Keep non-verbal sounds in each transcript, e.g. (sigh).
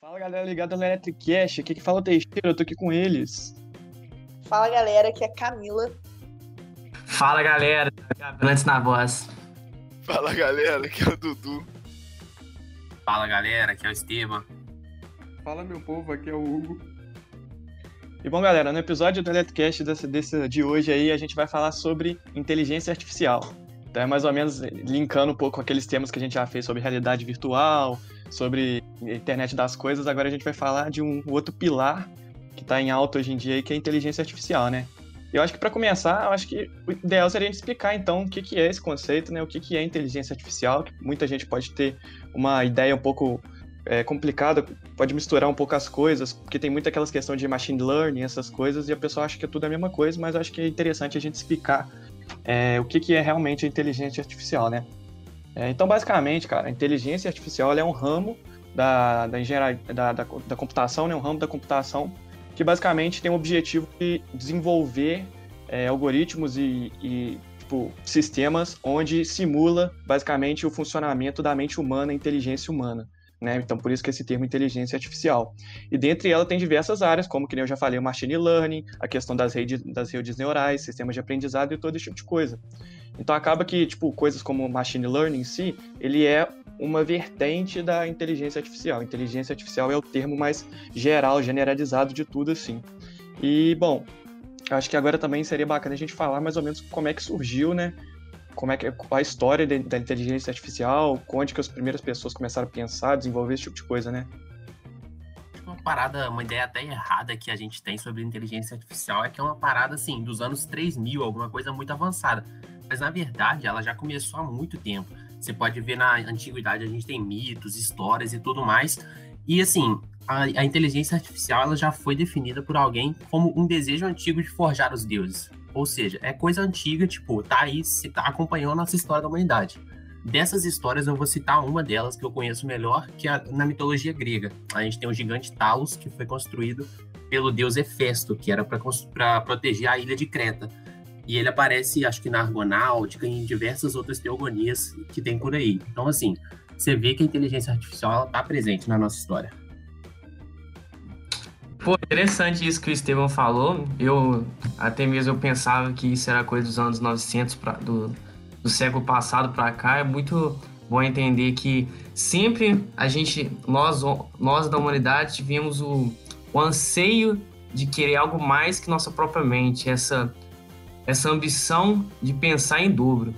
Fala galera ligada no Electricast, aqui que fala o Teixeira, eu tô aqui com eles. Fala galera, aqui é Camila. Fala galera, antes na voz. Fala galera, aqui é o Dudu. Fala galera, aqui é o Esteban. Fala meu povo, aqui é o Hugo. E bom galera, no episódio do Electricast desse, desse, de hoje aí a gente vai falar sobre inteligência artificial. Então é mais ou menos linkando um pouco aqueles temas que a gente já fez sobre realidade virtual, sobre internet das coisas, agora a gente vai falar de um outro pilar que está em alta hoje em dia, que é a inteligência artificial, né? Eu acho que para começar, eu acho que o ideal seria explicar então o que, que é esse conceito, né? O que, que é inteligência artificial, que muita gente pode ter uma ideia um pouco é, complicada, pode misturar um pouco as coisas, porque tem muito aquelas questões de machine learning, essas coisas, e a pessoa acha que é tudo a mesma coisa, mas acho que é interessante a gente explicar é, o que, que é realmente inteligência artificial, né? É, então, basicamente, cara, a inteligência artificial é um ramo da, da engenharia da, da, da computação, né? um ramo da computação que basicamente tem o objetivo de desenvolver é, algoritmos e, e tipo, sistemas onde simula basicamente o funcionamento da mente humana, a inteligência humana. Né? Então, por isso que esse termo inteligência artificial. E dentre ela tem diversas áreas, como que eu já falei, o machine learning, a questão das redes, das redes neurais, sistemas de aprendizado e todo esse tipo de coisa. Então acaba que, tipo, coisas como machine learning em si, ele é uma vertente da inteligência artificial. Inteligência artificial é o termo mais geral, generalizado de tudo, assim. E, bom, acho que agora também seria bacana a gente falar mais ou menos como é que surgiu, né? Como é que a história da inteligência artificial, onde que as primeiras pessoas começaram a pensar, desenvolver esse tipo de coisa, né? Uma parada, uma ideia até errada que a gente tem sobre inteligência artificial é que é uma parada, assim, dos anos 3000, alguma coisa muito avançada. Mas, na verdade, ela já começou há muito tempo. Você pode ver na antiguidade, a gente tem mitos, histórias e tudo mais. E, assim, a, a inteligência artificial ela já foi definida por alguém como um desejo antigo de forjar os deuses. Ou seja, é coisa antiga, tipo, tá aí, se tá acompanhando a nossa história da humanidade. Dessas histórias, eu vou citar uma delas que eu conheço melhor, que é na mitologia grega. A gente tem o gigante Talos, que foi construído pelo deus Hefesto, que era para proteger a ilha de Creta. E ele aparece, acho que na Argonáutica e em diversas outras teogonias que tem por aí. Então, assim, você vê que a inteligência artificial está presente na nossa história. Pô, interessante isso que o Estevão falou. Eu até mesmo eu pensava que isso era coisa dos anos 900 pra, do, do século passado para cá. É muito bom entender que sempre a gente, nós, nós da humanidade, tivemos o, o anseio de querer algo mais que nossa própria mente, essa, essa ambição de pensar em dobro.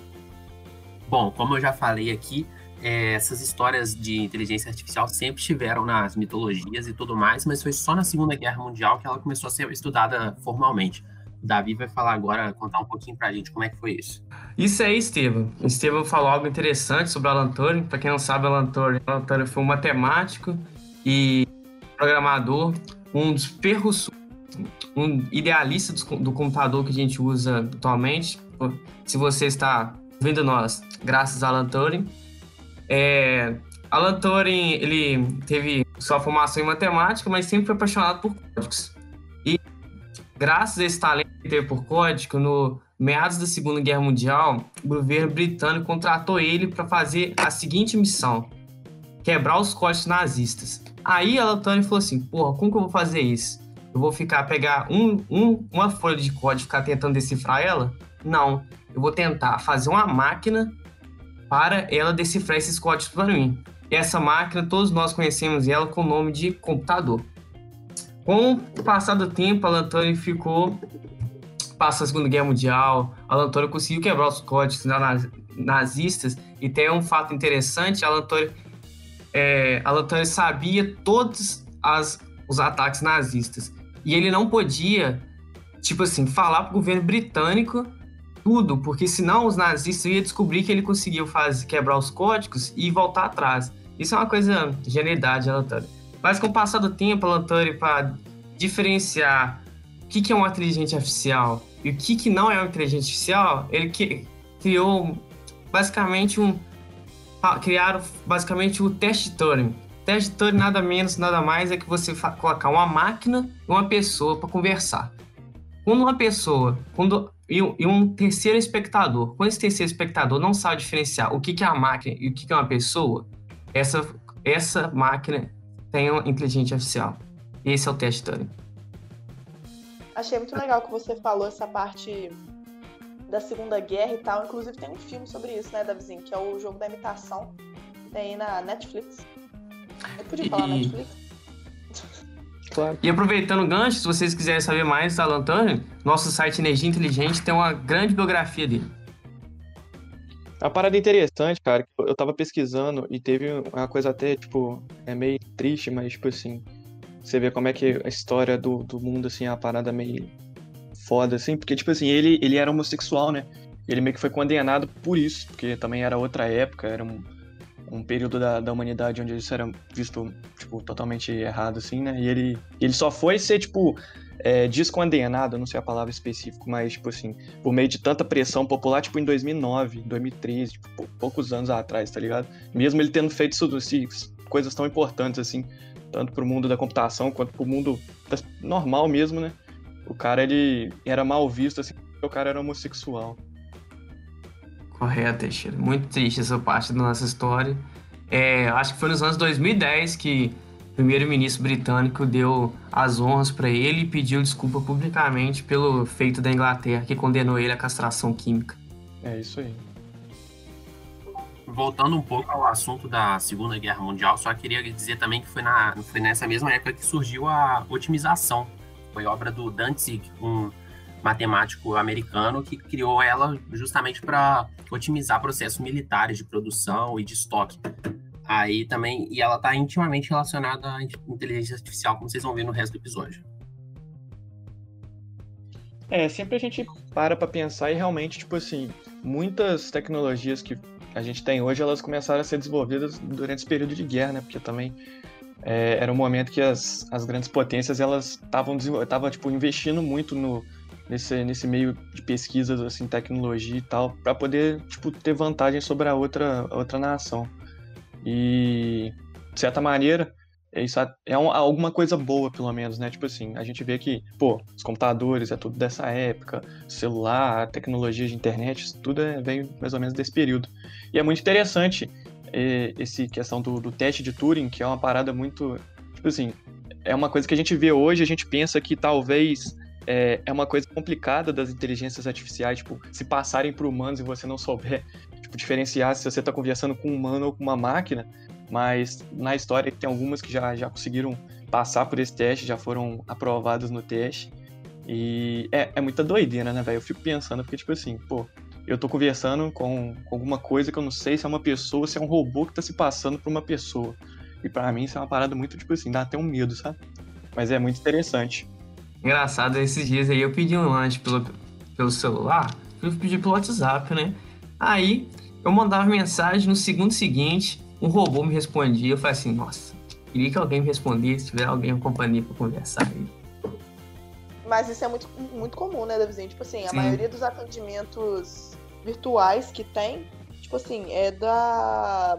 Bom, como eu já falei aqui, é, essas histórias de inteligência artificial sempre estiveram nas mitologias e tudo mais, mas foi só na Segunda Guerra Mundial que ela começou a ser estudada formalmente. O Davi vai falar agora, contar um pouquinho pra gente como é que foi isso. Isso aí, Estevam. Estevam falou algo interessante sobre Alan Turing. Para quem não sabe, Alan Turing, Alan Turing foi um matemático e programador, um dos perros, um idealista do computador que a gente usa atualmente. Se você está vendo nós, graças a Alan Turing, é, Alan Turing, ele teve sua formação em matemática, mas sempre foi apaixonado por códigos. E graças a esse talento que teve por código, no meados da Segunda Guerra Mundial, o governo britânico contratou ele para fazer a seguinte missão: quebrar os códigos nazistas. Aí Alan Turing falou assim: porra, como que eu vou fazer isso? Eu vou ficar, pegar um, um, uma folha de código e ficar tentando decifrar ela? Não. Eu vou tentar fazer uma máquina para ela decifrar esses códigos para mim. E essa máquina, todos nós conhecemos ela com o nome de computador. Com o passar do tempo, Alan Turing ficou passa a Segunda Guerra Mundial, Alan Turing conseguiu quebrar os códigos nazistas e tem um fato interessante, Alan Turing, é, Alan Turing sabia todos as, os ataques nazistas e ele não podia, tipo assim, falar para o governo britânico tudo, porque senão os nazistas iam descobrir que ele conseguiu fazer, quebrar os códigos e voltar atrás. Isso é uma coisa genialidade, Alan Mas com o passar do tempo, Alan para diferenciar o que, que é uma inteligência artificial e o que, que não é uma inteligência artificial, ele que, criou basicamente um criaram basicamente o teste Turing. Teste Turing nada menos, nada mais é que você colocar uma máquina e uma pessoa para conversar. quando uma pessoa, quando e um, e um terceiro espectador, quando esse terceiro espectador não sabe diferenciar o que, que é a máquina e o que, que é uma pessoa, essa, essa máquina tem uma inteligência artificial. Esse é o teste Turing. Achei muito legal que você falou essa parte da Segunda Guerra e tal. Inclusive tem um filme sobre isso, né, Davizinho? Que é o jogo da imitação. Tem aí na Netflix. Eu podia falar E- Netflix? Claro. E aproveitando o gancho, se vocês quiserem saber mais da Alan Turing, nosso site Energia Inteligente tem uma grande biografia dele. A parada interessante, cara, que eu tava pesquisando e teve uma coisa até, tipo, é meio triste, mas, tipo assim, você vê como é que a história do, do mundo, assim, é uma parada meio foda, assim, porque, tipo assim, ele, ele era homossexual, né? Ele meio que foi condenado por isso, porque também era outra época, era um, um período da, da humanidade onde isso era visto, tipo, totalmente errado, assim, né? E ele, ele só foi ser, tipo, é, descondenado, não sei a palavra específica, mas, tipo assim, por meio de tanta pressão popular, tipo, em 2009, 2013, tipo, pou- poucos anos atrás, tá ligado? Mesmo ele tendo feito isso, coisas tão importantes, assim, tanto pro mundo da computação quanto pro mundo normal mesmo, né? O cara, ele era mal visto, assim, o cara era homossexual. Correto, Teixeira. Muito triste essa parte da nossa história. É, acho que foi nos anos 2010 que o primeiro-ministro britânico deu as honras para ele e pediu desculpa publicamente pelo feito da Inglaterra, que condenou ele à castração química. É isso aí. Voltando um pouco ao assunto da Segunda Guerra Mundial, só queria dizer também que foi, na, foi nessa mesma época que surgiu a otimização. Foi obra do Danzig, um matemático americano que criou ela justamente para otimizar processos militares de produção e de estoque. Aí também, e ela está intimamente relacionada à inteligência artificial, como vocês vão ver no resto do episódio. É, sempre a gente para pra pensar e realmente, tipo assim, muitas tecnologias que a gente tem hoje, elas começaram a ser desenvolvidas durante esse período de guerra, né? Porque também é, era um momento que as, as grandes potências, elas estavam tipo, investindo muito no, nesse, nesse meio de pesquisas, assim, tecnologia e tal, para poder, tipo, ter vantagem sobre a outra, a outra nação. E, de certa maneira, isso é um- alguma coisa boa, pelo menos, né? Tipo assim, a gente vê que, pô, os computadores é tudo dessa época, celular, tecnologia de internet, tudo é, veio mais ou menos desse período. E é muito interessante eh, esse questão do, do teste de Turing, que é uma parada muito, tipo assim, é uma coisa que a gente vê hoje, a gente pensa que talvez é, é uma coisa complicada das inteligências artificiais, tipo, se passarem por humanos e você não souber, tipo, diferenciar se você está conversando com um humano ou com uma máquina, mas na história tem algumas que já, já conseguiram passar por esse teste, já foram aprovadas no teste. E é, é muita doideira, né, velho? Eu fico pensando, porque, tipo assim, pô, eu tô conversando com, com alguma coisa que eu não sei se é uma pessoa, se é um robô que tá se passando por uma pessoa. E pra mim isso é uma parada muito, tipo assim, dá até um medo, sabe? Mas é muito interessante. Engraçado, esses dias aí eu pedi um lanche pelo, pelo celular, eu pedi pelo WhatsApp, né? Aí eu mandava mensagem no segundo seguinte, um robô me respondia. Eu falei assim, nossa, queria que alguém me respondesse, se tiver alguém em companhia pra conversar aí. Mas isso é muito, muito comum, né, Davizinho? Tipo assim, a Sim. maioria dos atendimentos virtuais que tem, tipo assim, é da.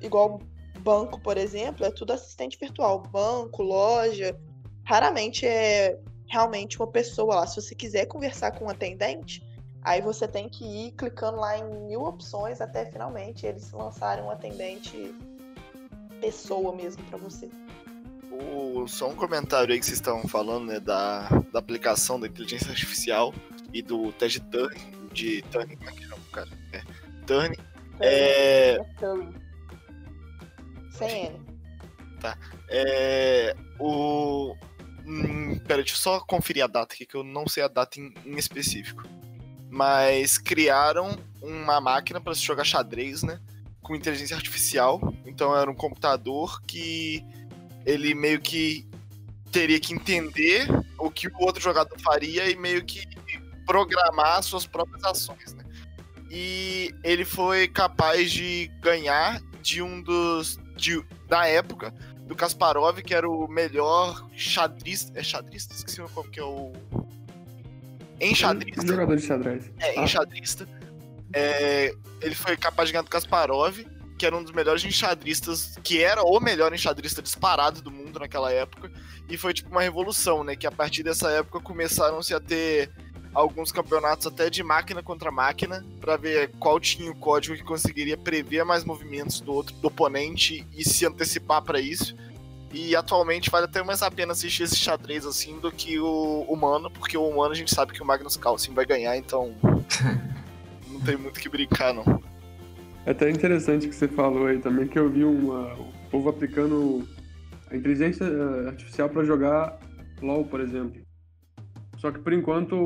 Igual banco, por exemplo, é tudo assistente virtual. Banco, loja. Raramente é realmente uma pessoa lá. Se você quiser conversar com um atendente, aí você tem que ir clicando lá em mil opções até finalmente eles lançarem um atendente pessoa mesmo pra você. O- só um comentário aí que vocês estavam falando, né, da, da aplicação da inteligência artificial e do teste Turing, de Turing, como é que chama, cara? É, Turing, é, Turing. Sem N. é, o... Hum, pera, deixa eu só conferir a data aqui, que eu não sei a data em, em específico. Mas criaram uma máquina para se jogar xadrez, né? Com inteligência artificial. Então era um computador que ele meio que teria que entender o que o outro jogador faria e meio que programar suas próprias ações, né? E ele foi capaz de ganhar de um dos. De, da época, do Kasparov, que era o melhor xadrista. É xadrista? Esqueci o nome que é o. Enxadrista. Jogador de xadrez. É, Ah. enxadrista. É, ele foi capaz de ganhar do Kasparov, que era um dos melhores enxadristas, que era o melhor enxadrista disparado do mundo mundo naquela época. E foi tipo uma revolução, né? Que a partir dessa época começaram-se a ter alguns campeonatos até de máquina contra máquina para ver qual tinha o código que conseguiria prever mais movimentos do outro do oponente e se antecipar para isso. E atualmente vale até mais a pena assistir esse xadrez assim do que o humano, porque o humano a gente sabe que o Magnus Carlsen vai ganhar, então (laughs) não tem muito que brincar não. É até interessante que você falou aí também que eu vi uma, o povo aplicando a inteligência eh, artificial para jogar LoL, por exemplo. Só que por enquanto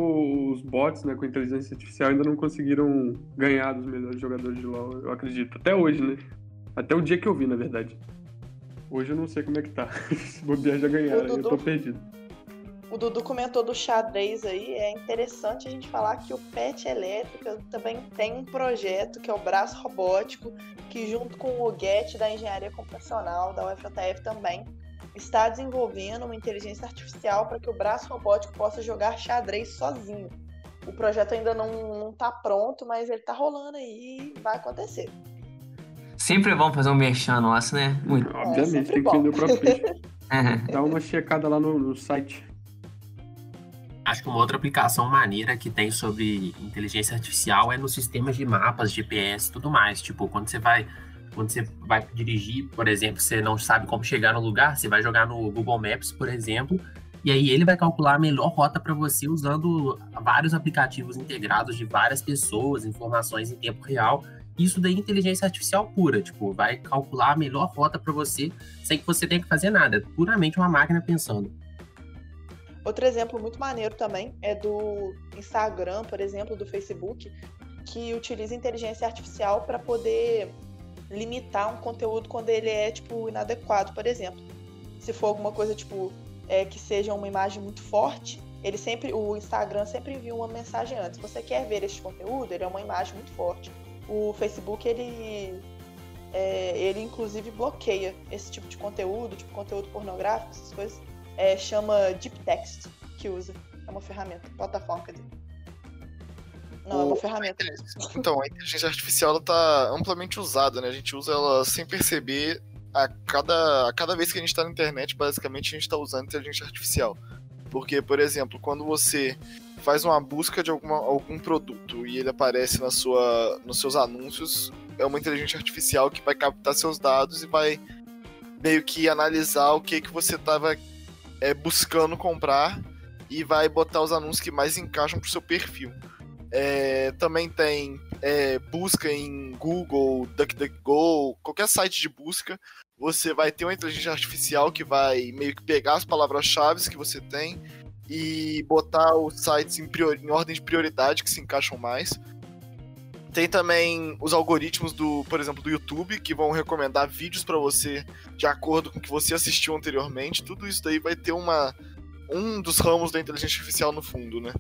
os bots, né, com inteligência artificial ainda não conseguiram ganhar dos melhores jogadores de LoL, eu acredito. Até hoje, né? Até o dia que eu vi, na verdade. Hoje eu não sei como é que tá. (laughs) Se bobear já ganharam, eu tô perdido. O Dudu comentou do xadrez aí, é interessante a gente falar que o PET Elétrica também tem um projeto que é o Braço Robótico, que junto com o GET da Engenharia Computacional da UFJF também está desenvolvendo uma inteligência artificial para que o braço robótico possa jogar xadrez sozinho. O projeto ainda não está pronto, mas ele está rolando aí e vai acontecer. Sempre é bom fazer um merchan nosso, né? Muito. É, Obviamente, tem que vender o próprio peixe. (laughs) (laughs) Dá uma checada lá no, no site. Acho que uma outra aplicação maneira que tem sobre inteligência artificial é nos sistemas de mapas, GPS e tudo mais. Tipo, quando você vai quando você vai dirigir, por exemplo, você não sabe como chegar no lugar, você vai jogar no Google Maps, por exemplo, e aí ele vai calcular a melhor rota para você usando vários aplicativos integrados de várias pessoas, informações em tempo real. Isso daí é inteligência artificial pura, tipo, vai calcular a melhor rota para você sem que você tenha que fazer nada, é puramente uma máquina pensando. Outro exemplo muito maneiro também é do Instagram, por exemplo, do Facebook, que utiliza inteligência artificial para poder limitar um conteúdo quando ele é, tipo, inadequado, por exemplo. Se for alguma coisa, tipo, é, que seja uma imagem muito forte, ele sempre, o Instagram sempre envia uma mensagem antes. Você quer ver este conteúdo? Ele é uma imagem muito forte. O Facebook, ele, é, ele inclusive bloqueia esse tipo de conteúdo, tipo conteúdo pornográfico, essas coisas. É, chama Deep Text que usa. É uma ferramenta, plataforma, quer dizer. Não, o... é uma ferramenta. (laughs) Então, a inteligência artificial está amplamente usada, né? A gente usa ela sem perceber. A cada, a cada vez que a gente está na internet, basicamente, a gente está usando inteligência artificial. Porque, por exemplo, quando você faz uma busca de alguma, algum produto e ele aparece na sua, nos seus anúncios, é uma inteligência artificial que vai captar seus dados e vai meio que analisar o que, que você estava é, buscando comprar e vai botar os anúncios que mais encaixam pro seu perfil. É, também tem é, busca em Google, DuckDuckGo, qualquer site de busca. Você vai ter uma inteligência artificial que vai meio que pegar as palavras-chave que você tem e botar os sites em, em ordem de prioridade que se encaixam mais. Tem também os algoritmos do, por exemplo, do YouTube, que vão recomendar vídeos para você de acordo com o que você assistiu anteriormente. Tudo isso daí vai ter uma um dos ramos da inteligência artificial no fundo, né?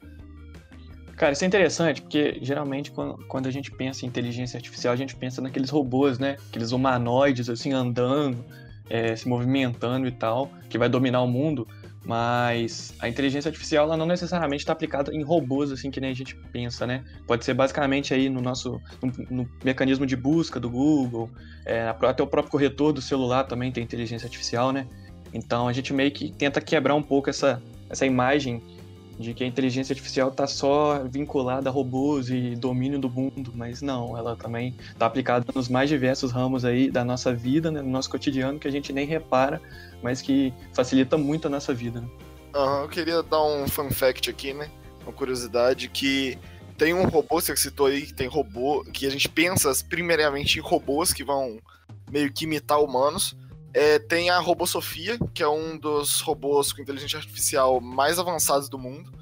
Cara, isso é interessante, porque geralmente quando, a gente pensa em inteligência artificial, a gente pensa naqueles robôs, né? Aqueles humanoides, assim, andando, é, se movimentando e tal, que vai dominar o mundo. Mas a inteligência artificial, ela não necessariamente está aplicada em robôs, assim, que nem a gente pensa, né? Pode ser basicamente aí no nosso no, no mecanismo de busca do Google, é, até o próprio corretor do celular também tem inteligência artificial, né? Então a gente meio que tenta quebrar um pouco essa, essa imagem de que a inteligência artificial está só vinculada a robôs e domínio do mundo, mas não, ela também está aplicada nos mais diversos ramos aí da nossa vida, né, no nosso cotidiano, que a gente nem repara, mas que facilita muito a nossa vida. Né? Uhum, eu queria dar um fun fact aqui, né? Uma curiosidade que tem um robô, você citou aí que tem robô, que a gente pensa primeiramente em robôs que vão meio que imitar humanos, é, tem a Robô Sofia, que é um dos robôs com inteligência artificial mais avançados do mundo.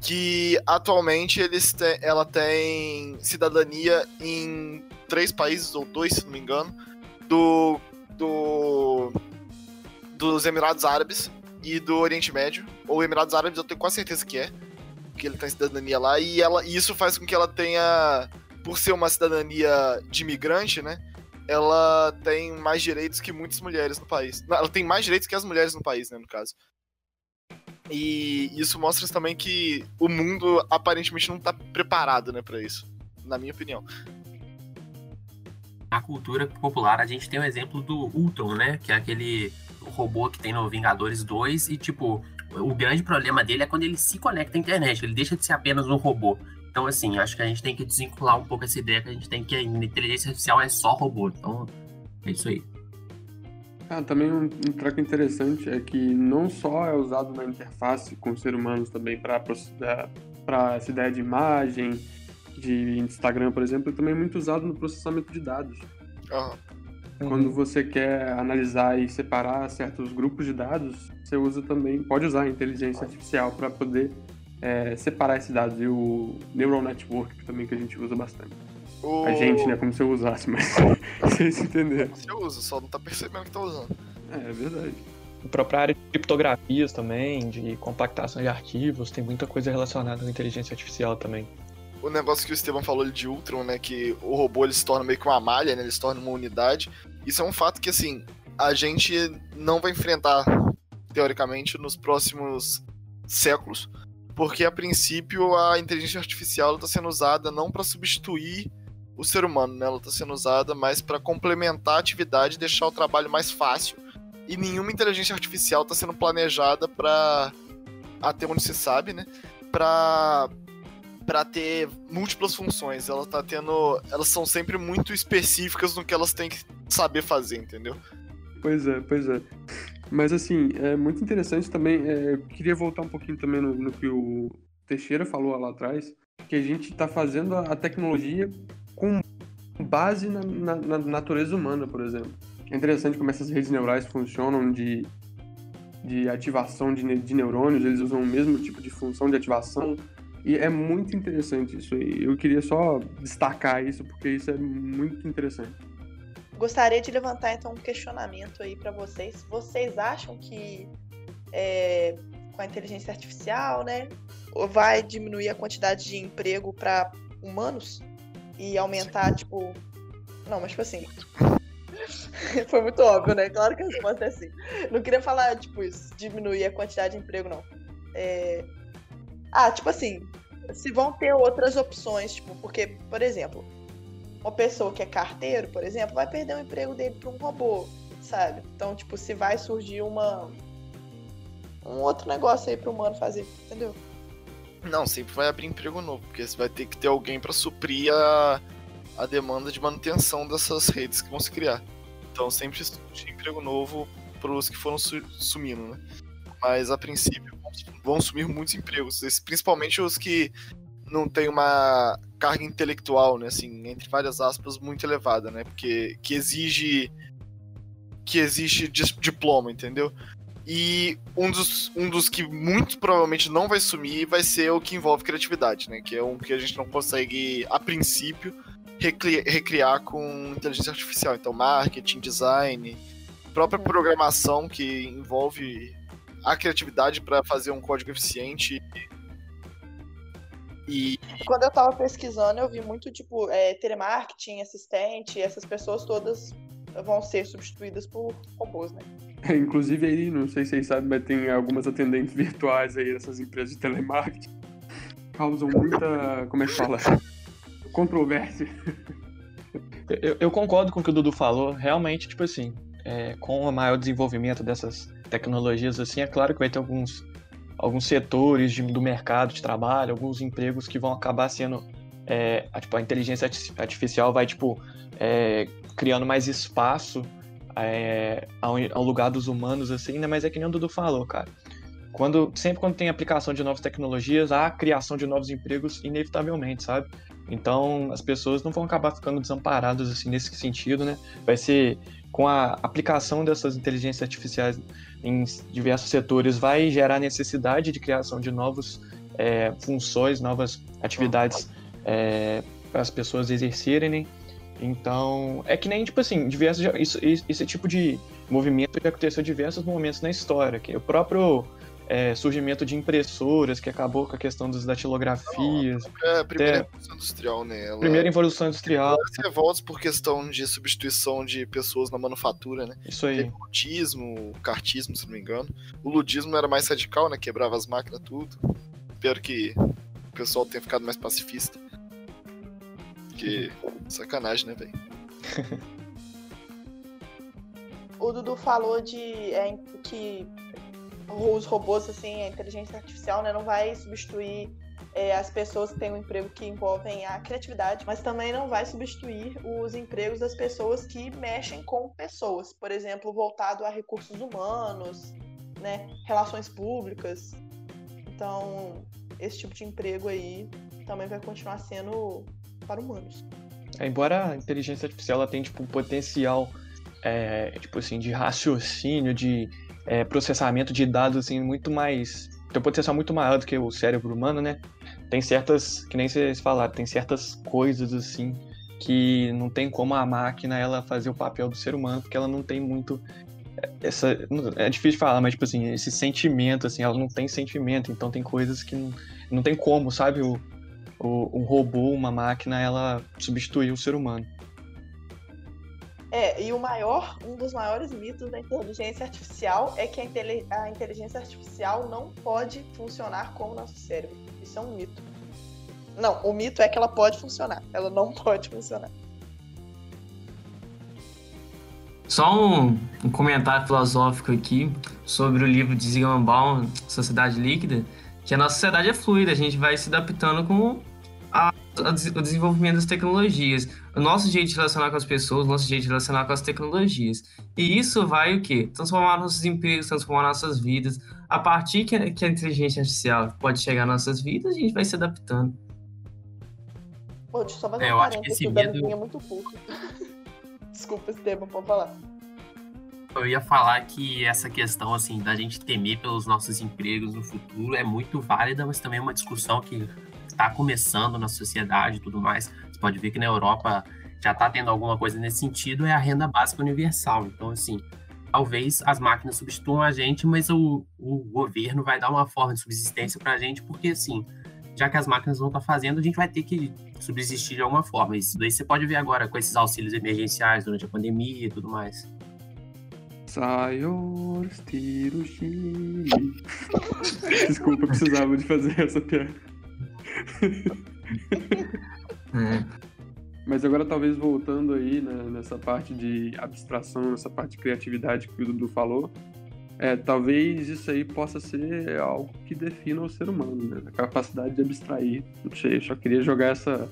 Que atualmente eles te, ela tem cidadania em três países, ou dois, se não me engano, do, do, dos Emirados Árabes e do Oriente Médio. Ou Emirados Árabes, eu tenho quase certeza que é, que ele tem cidadania lá. E, ela, e isso faz com que ela tenha, por ser uma cidadania de imigrante, né? Ela tem mais direitos que muitas mulheres no país. Ela tem mais direitos que as mulheres no país, né, no caso. E isso mostra também que o mundo aparentemente não está preparado, né, para isso, na minha opinião. Na cultura popular, a gente tem o exemplo do Ultron, né, que é aquele robô que tem no Vingadores 2 e, tipo, o grande problema dele é quando ele se conecta à internet, ele deixa de ser apenas um robô. Então, assim, acho que a gente tem que desvincular um pouco essa ideia que a gente tem que a inteligência artificial é só robô. Então, é isso aí. Ah, também um, um track interessante é que não só é usado na interface com os seres humanos também para essa ideia de imagem, de Instagram, por exemplo, também é muito usado no processamento de dados. Uhum. Quando você quer analisar e separar certos grupos de dados, você usa também, pode usar a inteligência artificial para poder é, separar esses dados. E o Neural Network também que a gente usa bastante. O... A gente, né? Como se eu usasse, mas vocês entenderam. Você usa, só não tá percebendo que tá usando. É, é verdade. A própria área de criptografias também, de compactação de arquivos, tem muita coisa relacionada à inteligência artificial também. O negócio que o Estevam falou de Ultron, né? Que o robô ele se torna meio que uma malha, né? Ele se torna uma unidade. Isso é um fato que, assim, a gente não vai enfrentar, teoricamente, nos próximos séculos. Porque, a princípio, a inteligência artificial está sendo usada não para substituir o ser humano, né? Ela está sendo usada mais para complementar a atividade e deixar o trabalho mais fácil. E nenhuma inteligência artificial está sendo planejada para, até onde se sabe, né? Para para ter múltiplas funções. Ela tá tendo, elas são sempre muito específicas no que elas têm que saber fazer, entendeu? Pois é, pois é. Mas assim, é muito interessante também. É, queria voltar um pouquinho também no, no que o Teixeira falou lá atrás, que a gente está fazendo a, a tecnologia com base na, na, na, natureza humana, por exemplo. É interessante como essas redes neurais funcionam de, de ativação de, de neurônios, eles usam o mesmo tipo de função de ativação. E é muito interessante isso aí. Eu queria só destacar isso, porque isso é muito interessante. Gostaria de levantar então um questionamento aí para vocês. Vocês acham que é, com a inteligência artificial, né, vai diminuir a quantidade de emprego para humanos? e aumentar, sim. tipo. Não, mas tipo assim. (laughs) Foi muito óbvio, né? Claro que a resposta é assim. Não queria falar, tipo, isso, diminuir a quantidade de emprego, não. É... Ah, tipo assim, se vão ter outras opções, tipo, porque, por exemplo, uma pessoa que é carteiro, por exemplo, vai perder o emprego dele para um robô, sabe? Então, tipo, se vai surgir uma um outro negócio aí para o humano fazer, entendeu? Não, sempre vai abrir emprego novo, porque você vai ter que ter alguém para suprir a, a demanda de manutenção dessas redes que vão se criar. Então sempre surge emprego novo para os que foram su sumindo, né? Mas a princípio vão sumir muitos empregos, principalmente os que não têm uma carga intelectual, né? Assim, entre várias aspas, muito elevada, né? Porque que exige que existe diploma, entendeu? E um dos, um dos que muito provavelmente não vai sumir vai ser o que envolve criatividade, né? Que é um que a gente não consegue, a princípio, recriar com inteligência artificial. Então, marketing, design, própria uhum. programação que envolve a criatividade para fazer um código eficiente. E... Quando eu estava pesquisando, eu vi muito, tipo, é, telemarketing, assistente, essas pessoas todas vão ser substituídas por robôs, né? (laughs) Inclusive aí, não sei se vocês sabem, mas tem algumas atendentes virtuais aí nessas empresas de telemarketing. (laughs) Causam muita, como é que fala? (laughs) Controvérsia. Eu, eu, concordo com o que o Dudu falou. Realmente, tipo assim, é, com o maior desenvolvimento dessas tecnologias, assim, é claro que vai ter alguns, alguns setores de, do mercado de trabalho, alguns empregos que vão acabar sendo. É, a, tipo, a inteligência artificial vai, tipo, é, criando mais espaço é, ao, ao, lugar dos humanos, assim, né? Mas é que nem o Dudu falou, cara. Quando, sempre quando tem aplicação de novas tecnologias, há criação de novos empregos, inevitavelmente, sabe? Então, as pessoas não vão acabar ficando desamparadas, assim, nesse sentido, né? Vai ser com a aplicação dessas inteligências artificiais em diversos setores, vai gerar necessidade de criação de novas é, funções, novas atividades é, para as pessoas exercerem, né? Então, é que nem, tipo assim, diversos, isso, esse tipo de movimento já aconteceu em diversos momentos na história, que o próprio é, surgimento de impressoras, que acabou com a questão das datilografias. é a primeira até... Revolução Industrial, né? Ela... Primeira Revolução Industrial. revoltas por questão de substituição de pessoas na manufatura, né? Isso aí. o ludismo, o cartismo, se não me engano. O ludismo era mais radical, né? Quebrava as máquinas, tudo. Espero que o pessoal tenha ficado mais pacifista. Porque sacanagem, né, velho? (laughs) o Dudu falou de é, que os robôs, assim, a inteligência artificial, né, não vai substituir é, as pessoas que têm um emprego que envolvem a criatividade, mas também não vai substituir os empregos das pessoas que mexem com pessoas, por exemplo, voltado a recursos humanos, né, relações públicas. Então, esse tipo de emprego aí também vai continuar sendo para humanos. É, embora a inteligência artificial ela tenha tipo, um potencial é, tipo assim, de raciocínio, de é, processamento de dados assim, muito mais. tem um potencial muito maior do que o cérebro humano, né? Tem certas, que nem vocês falaram, tem certas coisas assim que não tem como a máquina ela fazer o papel do ser humano, porque ela não tem muito essa é difícil falar, mas tipo assim, esse sentimento assim, ela não tem sentimento, então tem coisas que não, não tem como, sabe, o, o um robô, uma máquina, ela substituir o ser humano. É, e o maior, um dos maiores mitos da inteligência artificial é que a, a inteligência artificial não pode funcionar como o nosso cérebro. Isso é um mito. Não, o mito é que ela pode funcionar, ela não (laughs) pode funcionar. Só um, um, comentário filosófico aqui sobre o livro de Zygmunt Baum, Sociedade Líquida, que a nossa sociedade é fluida, a gente vai se adaptando com o desenvolvimento das tecnologias, o nosso jeito de relacionar com as pessoas, o nosso jeito de relacionar com as tecnologias. E isso vai o quê? Transformar nossos empregos, transformar nossas vidas. A partir que a, que a inteligência artificial pode chegar nas nossas vidas, a gente vai se adaptando. Pô, deixa eu só fazer é, um parênteses, que o medo... é muito curto. (laughs) Desculpa, Esteban, pode falar. Eu ia falar que essa questão, assim, da gente temer pelos nossos empregos no futuro é muito válida, mas também é uma discussão que está começando na sociedade e tudo mais. Você pode ver que na Europa já está tendo alguma coisa nesse sentido, é a renda básica universal. Então, assim, talvez as máquinas substituam a gente, mas o, o governo vai dar uma forma de subsistência para a gente, porque, assim, já que as máquinas vão estar tá fazendo, a gente vai ter que subsistir de alguma forma. Isso daí você pode ver agora com esses auxílios emergenciais durante a pandemia e tudo mais. Tirushi. (laughs) Desculpa, precisava de fazer essa piada. (laughs) É. Mas agora talvez voltando aí né, nessa parte de abstração, nessa parte de criatividade que o Dudu falou, é, talvez isso aí possa ser algo que defina o ser humano, né? A capacidade de abstrair. Não sei, eu só queria jogar essa,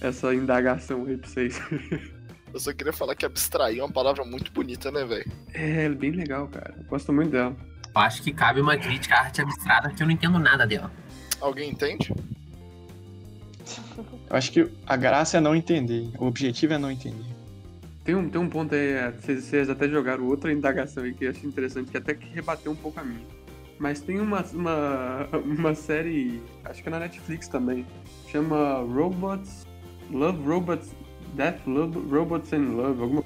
essa indagação aí pra vocês. (laughs) Eu só queria falar que abstrair é uma palavra muito bonita, né, velho? É, é bem legal, cara. Eu gosto muito dela. Eu acho que cabe uma crítica à arte abstrata que eu não entendo nada dela. Alguém entende? Eu acho que a graça é não entender. O objetivo é não entender. Tem um, tem um ponto aí, é, vocês, vocês até jogaram outra indagação aí que eu acho interessante, que até que rebateu um pouco a minha. Mas tem uma, uma, uma série, acho que é na Netflix também, chama Robots, Love Robots, Death Love, Robots and Love, alguma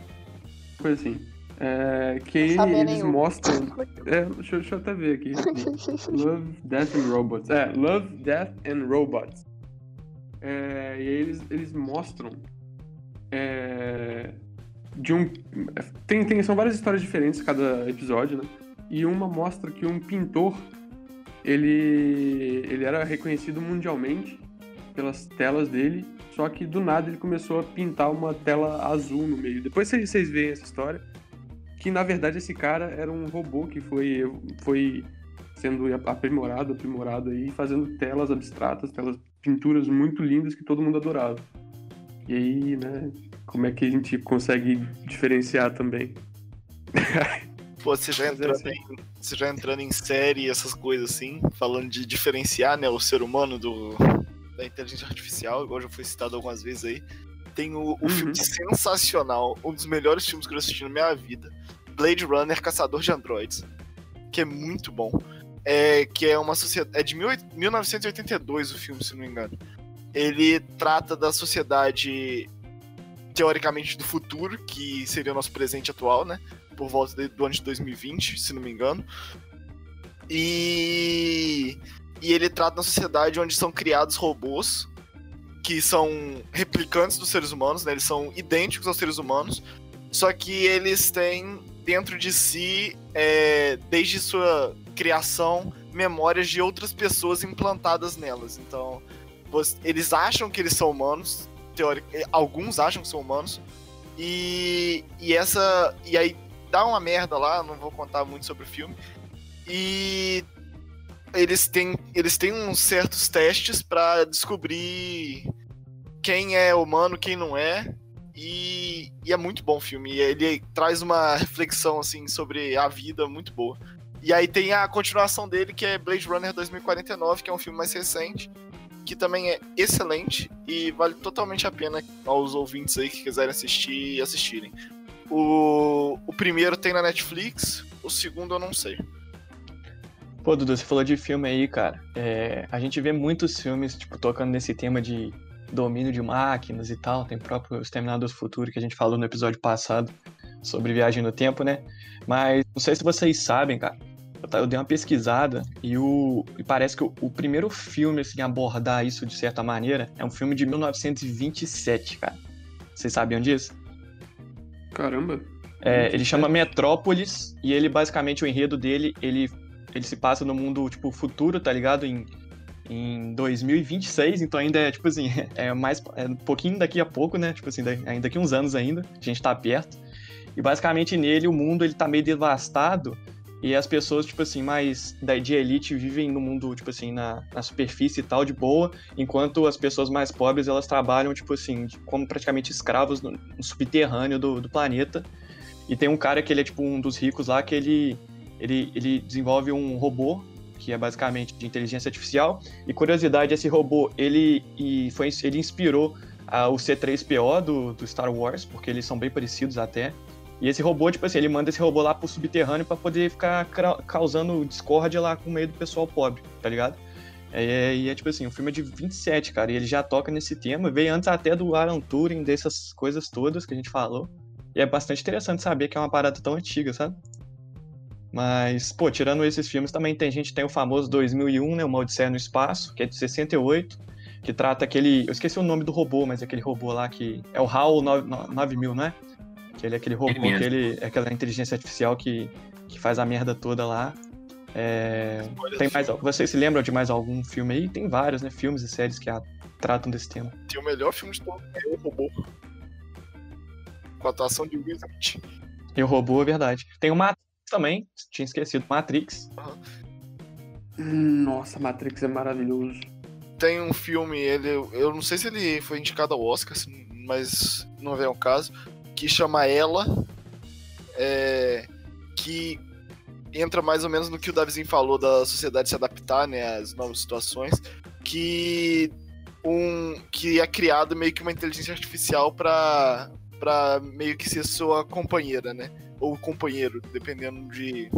coisa assim. É, que eles nenhum. mostram. (laughs) É, deixa, deixa, eu até ver aqui. (laughs) Love, Death and Robots. É, Love, Death and Robots. É, e aí eles, eles mostram é, de um. Tem, tem, são várias histórias diferentes cada episódio, né? E uma mostra que um pintor ele, ele era reconhecido mundialmente pelas telas dele, só que do nada ele começou a pintar uma tela azul no meio. Depois vocês veem essa história, que na verdade esse cara era um robô que foi, foi sendo aprimorado, aprimorado aí, fazendo telas abstratas, telas, pinturas muito lindas que todo mundo adorava. E aí, né, como é que a gente consegue diferenciar também? Pô, você já, entrando assim. em, você já entrando em série, essas coisas assim, falando de diferenciar né, o ser humano do, da inteligência artificial, igual já foi citado algumas vezes aí. Tem o, o uhum. filme sensacional, um dos melhores filmes que eu assisti na minha vida. Blade Runner, Caçador de Androids. Que é muito bom. É, que é uma sociedade. É de mil, 1982 o filme, se não me engano. Ele trata da sociedade teoricamente do futuro, que seria o nosso presente atual, né? Por volta de, do ano de 2020, se não me engano. E, e ele trata uma sociedade onde são criados robôs que são replicantes dos seres humanos, né? Eles são idênticos aos seres humanos, só que eles têm dentro de si, é, desde sua criação, memórias de outras pessoas implantadas nelas. Então, eles acham que eles são humanos, teórico, alguns acham que são humanos, e, e essa. E aí dá uma merda lá, não vou contar muito sobre o filme. E eles têm, eles têm uns certos testes para descobrir quem é humano, quem não é. E, e, é muito bom o filme. Ele traz uma reflexão assim sobre a vida muito boa. E aí tem a continuação dele, que é Blade Runner 2049, que é um filme mais recente, que também é excelente e vale totalmente a pena aos ouvintes aí que quiserem assistir assistirem. O, o primeiro tem na Netflix, o segundo eu não sei. Pô, Dudu, você falou de filme aí, cara. É, a gente vê muitos filmes, tipo, tocando nesse tema de domínio de máquinas e tal. Tem próprio Exterminador do Futuro, que a gente falou no episódio passado sobre viagem no tempo, né? Mas não sei se vocês sabem, cara. Eu dei uma pesquisada e, o, e parece que o, o, primeiro filme assim, a abordar isso de certa maneira é um filme de 1927, cara. Vocês sabiam disso? Caramba. É, ele chama Metrópolis e ele basicamente o enredo dele ele, ele se passa no mundo tipo futuro, tá ligado? Em, em 2026, então ainda é tipo assim (laughs) é mais é um pouquinho daqui a pouco, né? Tipo assim ainda daqui uns anos ainda a gente tá perto. E basicamente nele o mundo ele tá meio devastado e as pessoas, tipo assim, mais da, de elite vivem no mundo, tipo assim, na, na superfície e tal, de boa, enquanto as pessoas mais pobres, elas trabalham, tipo assim, como praticamente escravos no, no subterrâneo do, do planeta. E tem um cara que ele é, tipo, um dos ricos lá, que ele, ele, ele desenvolve um robô, que é basicamente de inteligência artificial. E curiosidade, esse robô, ele, e foi, ele inspirou o C3PO do, do Star Wars, porque eles são bem parecidos até. E esse robô, tipo assim, ele manda esse robô lá pro subterrâneo para poder ficar causando discórdia lá com o meio do pessoal pobre, tá ligado? É, e é tipo assim, o filme é de 27, cara, e ele já toca nesse tema, veio antes até do Alan Turing, dessas coisas todas que a gente falou. E é bastante interessante saber que é uma parada tão antiga, sabe? Mas, pô, tirando esses filmes, também tem gente tem o famoso 2001, né, Uma Odisseia no Espaço, que é de 68, que trata aquele, eu esqueci o nome do robô, mas é aquele robô lá que é o HAL 9000, não é? Que ele é aquele robô, ele que ele é aquela inteligência artificial que, que faz a merda toda lá. É... Tem mais, vocês se lembram de mais algum filme aí? Tem vários, né? Filmes e séries que a, tratam desse tema. Tem o melhor filme de todos, é o robô. Com a atuação de Will Smith. E o robô, é verdade. Tem o Matrix também, tinha esquecido, Matrix. Uhum. Nossa, Matrix é maravilhoso. Tem um filme, ele, eu não sei se ele foi indicado ao Oscar, mas não é o caso, que chama Ela, é, que entra mais ou menos no que o Davizinho falou da sociedade se adaptar né, às novas situações, que um que é criado meio que uma inteligência artificial para para meio que ser sua companheira, né? Ou companheiro, dependendo de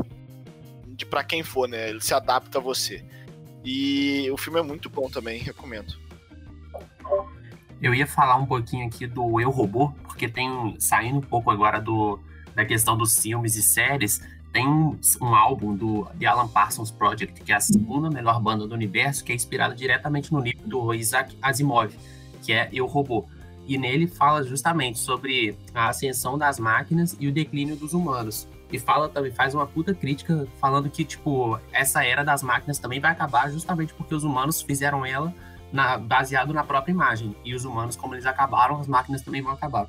de para quem for, né? Ele se adapta a você. E o filme é muito bom também, recomendo. Eu ia falar um pouquinho aqui do Eu Robô, porque tem saindo um pouco agora do, da questão dos filmes e séries, tem um álbum do The Alan Parsons Project, que é a segunda melhor banda do universo, que é inspirado diretamente no livro do Isaac Asimov, que é Eu Robô. E nele fala justamente sobre a ascensão das máquinas e o declínio dos humanos. E fala também, faz uma puta crítica falando que, tipo, essa era das máquinas também vai acabar justamente porque os humanos fizeram ela na, baseado na própria imagem. E os humanos, como eles acabaram, as máquinas também vão acabar.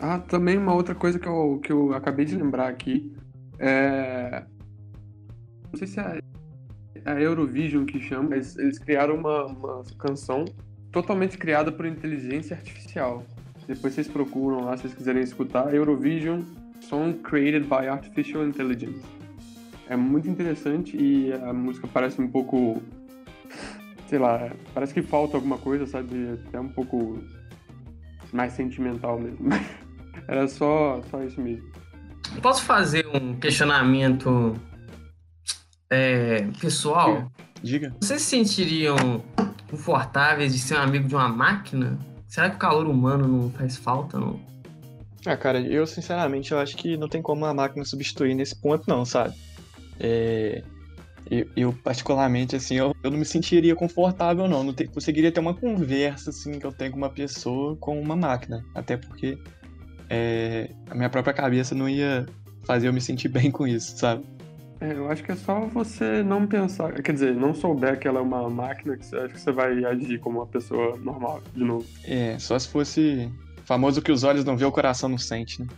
Ah, também uma outra coisa que eu, que eu acabei de lembrar aqui é. Não sei se é a Eurovision que chama, mas eles criaram uma, uma canção totalmente criada por inteligência artificial. Depois vocês procuram lá se vocês quiserem escutar. Eurovision Song Created by Artificial Intelligence. É muito interessante e a música parece um pouco sei lá, parece que falta alguma coisa, sabe? Até um pouco mais sentimental mesmo. (laughs) Era só, só isso mesmo. Posso fazer um questionamento é, pessoal? Diga. Vocês se sentiriam confortáveis de ser um amigo de uma máquina? Será que o calor humano não faz falta, não? Ah, cara, eu sinceramente eu acho que não tem como a máquina substituir nesse ponto, não, sabe? É, eu, eu, particularmente, assim, eu, eu não me sentiria confortável, não. Não te, conseguiria ter uma conversa, assim, que eu tenho com uma pessoa com uma máquina. Até porque é, a minha própria cabeça não ia fazer eu me sentir bem com isso, sabe? É, eu acho que é só você não pensar, quer dizer, não souber que ela é uma máquina, que você, acho que você vai agir como uma pessoa normal, de novo. É, só se fosse famoso que os olhos não vê, o coração não sente, né?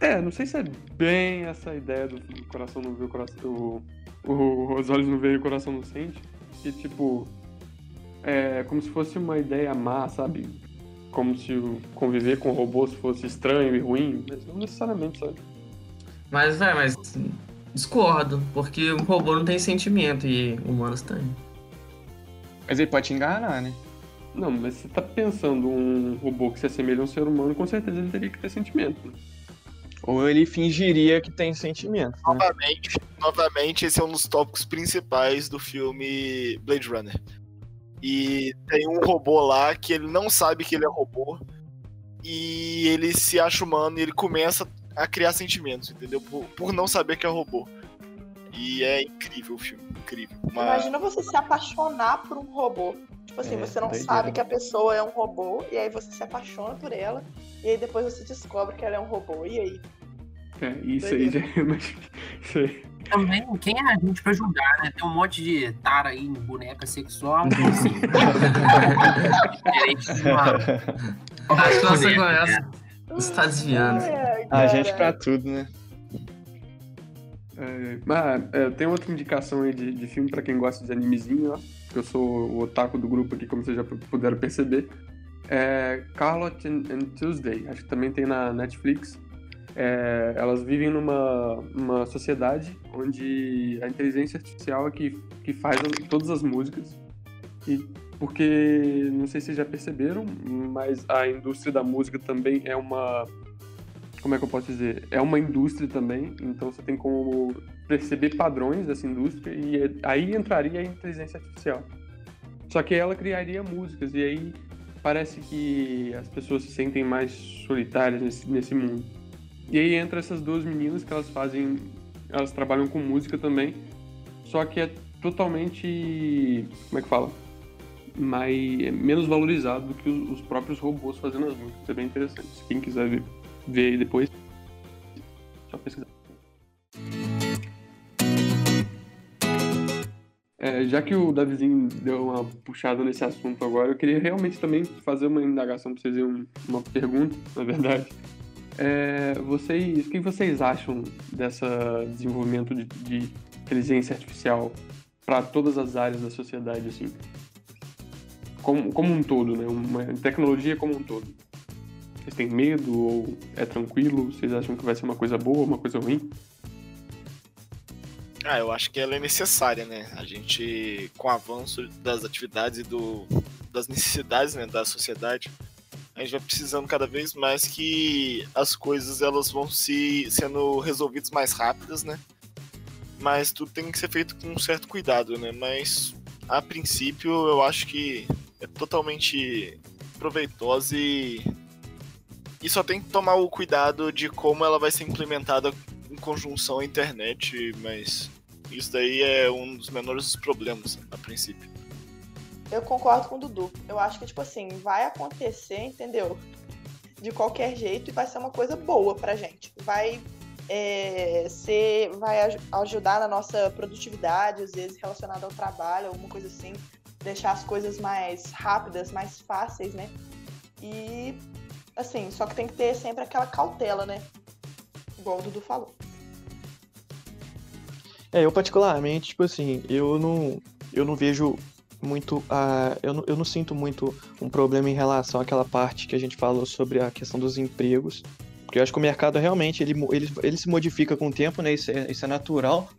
É, não sei se é bem essa ideia do, do coração não vê o coração. O, o, os olhos não veem e o coração não sente. Que tipo. É como se fosse uma ideia má, sabe? Como se o conviver com robôs fosse estranho e ruim, mas não necessariamente, sabe? Mas, velho, mas discordo, porque um robô não tem sentimento e humanos têm. Mas ele pode te enganar, né? Não, mas você tá pensando um robô que se assemelha a um ser humano, com certeza ele teria que ter sentimento. né? Ou ele fingiria que tem sentimento. Né? Novamente, novamente, esse é um dos tópicos principais do filme Blade Runner. E tem um robô lá que ele não sabe que ele é robô. E ele se acha humano e ele começa a criar sentimentos, entendeu? Por, por não saber que é robô. E é incrível o filme, incrível. Uma- Imagina você se apaixonar por um robô. Tipo assim, É, você não doideira. sabe que a pessoa é um robô, e aí você se apaixona por ela, e aí depois você descobre que ela é um robô. E aí? É, isso aí já é mais. Também, quem é a gente pra julgar, né? Tem um monte de tara aí em boneca sexual, assim. (laughs) diferente de uma. Acho que nossa boneca, conversa né? está desviando. Ai, A gente pra tudo, né? É, ah, é, tem outra indicação aí de, de filme pra quem gosta de animezinho, ó. Que eu sou o otaku do grupo aqui, como vocês já puderam perceber. É Carlot and, and Tuesday, acho que também tem na Netflix. É, elas vivem numa, numa sociedade onde a inteligência artificial é que, que faz as- todas as músicas. E porque, não sei se já perceberam, mas a indústria da música também é uma como é que eu posso dizer? É uma indústria também, então você tem como perceber padrões dessa indústria e é- aí entraria a inteligência artificial. Só que ela criaria músicas e aí parece que as pessoas se sentem mais solitárias nesse, nesse mundo. E aí entra essas duas meninas que elas fazem, elas trabalham com música também, só que é totalmente, como é que fala? Mais, é menos valorizado do que os, os próprios robôs fazendo as músicas. É bem interessante. Quem quiser ver, ver aí depois, só pesquisar. É, já que o Davizinho deu uma puxada nesse assunto agora, eu queria realmente também fazer uma indagação para vocês, um, uma pergunta, na verdade. É, vocês, o que vocês acham dessa desenvolvimento de, de inteligência artificial para todas as áreas da sociedade, assim? Como, como um todo, né? Uma tecnologia como um todo. Vocês têm medo ou é tranquilo? Vocês acham que vai ser uma coisa boa, uma coisa ruim? Ah, eu acho que ela é necessária, né? A gente, com o avanço das atividades e do, das necessidades né, da sociedade, a gente vai precisando cada vez mais que as coisas elas vão se sendo resolvidas mais rápidas, né? Mas tudo tem que ser feito com um certo cuidado, né? Mas a princípio eu acho que é totalmente proveitosa e e só tem que tomar o cuidado de como ela vai ser implementada em conjunção à internet, mas isso daí é um dos menores problemas, a princípio. Eu concordo com o Dudu. Eu acho que, tipo assim, vai acontecer, entendeu? De qualquer jeito e vai ser uma coisa boa pra gente. Vai é, ser. Vai aj- ajudar na nossa produtividade, às vezes relacionada ao trabalho, alguma coisa assim. Deixar as coisas mais rápidas, mais fáceis, né? E assim, só que tem que ter sempre aquela cautela, né? Igual o Dudu falou. É, eu particularmente, tipo assim, eu não, eu não vejo muito a, eu não, eu não sinto muito um problema em relação àquela parte que a gente falou sobre a questão dos empregos, porque eu acho que o mercado realmente ele, ele, ele se modifica com o tempo, né? Isso é, isso é natural.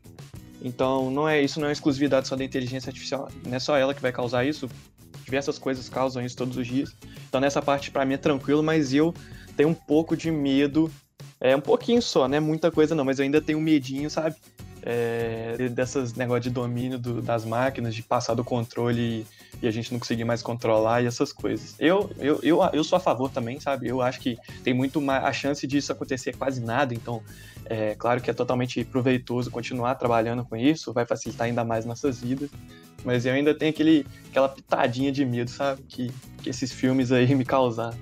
Então, não é isso não é exclusividade só da inteligência artificial, não é só ela que vai causar isso. Diversas coisas causam isso todos os dias. Então, nessa parte pra mim é tranquilo, mas eu tenho um pouco de medo, é um pouquinho só, não é muita coisa não, mas eu ainda tenho um medinho, sabe? É, dessas negócio de domínio do- das máquinas, de passar do controle e, e a gente não conseguir mais controlar e essas coisas. Eu, eu, eu, eu sou a favor também, sabe? Eu acho que tem muito mais. A chance disso acontecer é quase nada, então é claro que é totalmente proveitoso continuar trabalhando com isso, vai facilitar ainda mais nossas vidas. Mas eu ainda tenho aquele, aquela pitadinha de medo, sabe? Que, que esses filmes aí (laughs) me causaram.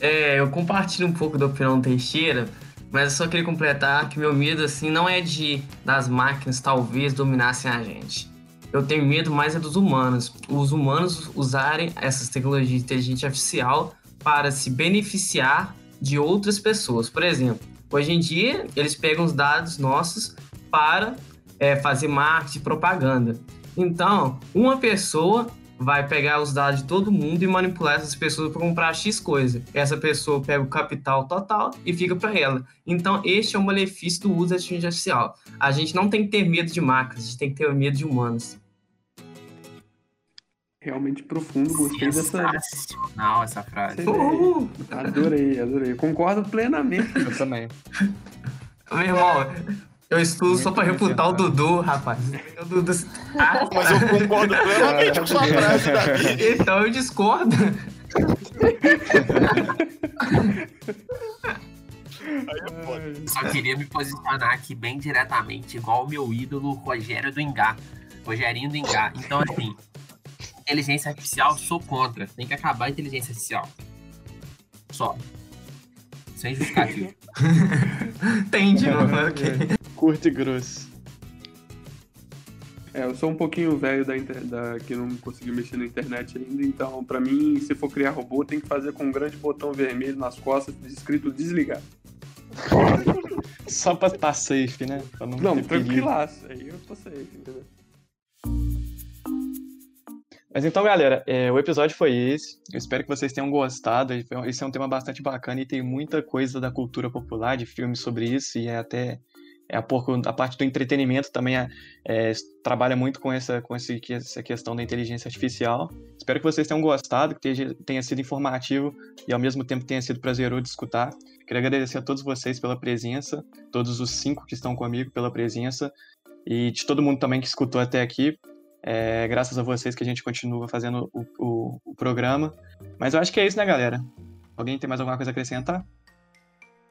É, eu compartilho um pouco da opinião Teixeira, mas eu só queria completar que meu medo, assim, não é de das máquinas talvez dominassem a gente. Eu tenho medo mais é dos humanos. Os humanos usarem essas tecnologias de inteligência artificial para se beneficiar de outras pessoas. Por exemplo, hoje em dia, eles pegam os dados nossos para é, fazer marketing propaganda. Então, uma pessoa vai pegar os dados de todo mundo e manipular essas pessoas para comprar X coisa. Essa pessoa pega o capital total e fica para ela. Então, este é o malefício do uso da inteligência artificial. A gente não tem que ter medo de máquinas, a gente tem que ter medo de humanos. Realmente profundo, gostei dessa. Não, essa frase. Uh, adorei, adorei. Concordo plenamente. Eu também. Meu irmão, eu estudo Muito só pra refutar o Dudu, rapaz. O Dudu... Ah, mas eu concordo plenamente com sua frase, Davi. Então eu discordo. Só queria me posicionar aqui bem diretamente, igual o meu ídolo Rogério do Engá. Rogerinho do Engá. Então, assim, inteligência artificial, sou contra. Tem que acabar a inteligência artificial. Só. Sem justificativo. (laughs) Entendi, mano. Ok. Curto e grosso. É, eu sou um pouquinho velho da, da que não conseguiu mexer na internet ainda, então para mim, se for criar robô, tem que fazer com um grande botão vermelho nas costas escrito desligar. (laughs) Só pra estar safe, né? Pra não, não tranquilaço. Aí eu tô safe, entendeu? Mas então, galera, é, o episódio foi esse. Eu espero que vocês tenham gostado. Esse é um tema bastante bacana e tem muita coisa da cultura popular, de filmes sobre isso, e é até é a, a parte do entretenimento também é, é, trabalha muito com, essa, com esse, essa questão da inteligência artificial. Espero que vocês tenham gostado, que tenha, tenha sido informativo e ao mesmo tempo tenha sido prazeroso de escutar. Queria agradecer a todos vocês pela presença, todos os cinco que estão comigo pela presença e de todo mundo também que escutou até aqui. É, graças a vocês que a gente continua fazendo o, o, o programa. Mas eu acho que é isso, né, galera? Alguém tem mais alguma coisa a acrescentar?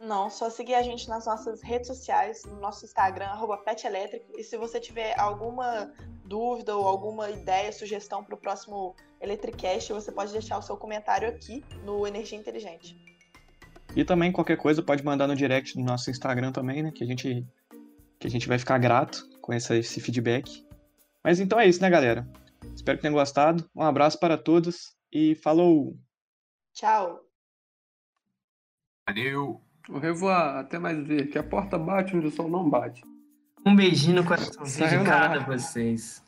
Não, só seguir a gente nas nossas redes sociais, no nosso Instagram, arroba PetElétrico. E se você tiver alguma dúvida ou alguma ideia, sugestão para o próximo Electricast, você pode deixar o seu comentário aqui no Energia Inteligente. E também qualquer coisa pode mandar no direct do nosso Instagram também, né? Que a gente, que a gente vai ficar grato com essa, esse feedback. Mas então é isso, né, galera? Espero que tenham gostado. Um abraço para todos e falou! Tchau! Valeu! O revoar, até mais ver, que a porta bate onde o sol não bate. Um beijinho no coraçãozinho de cada vocês.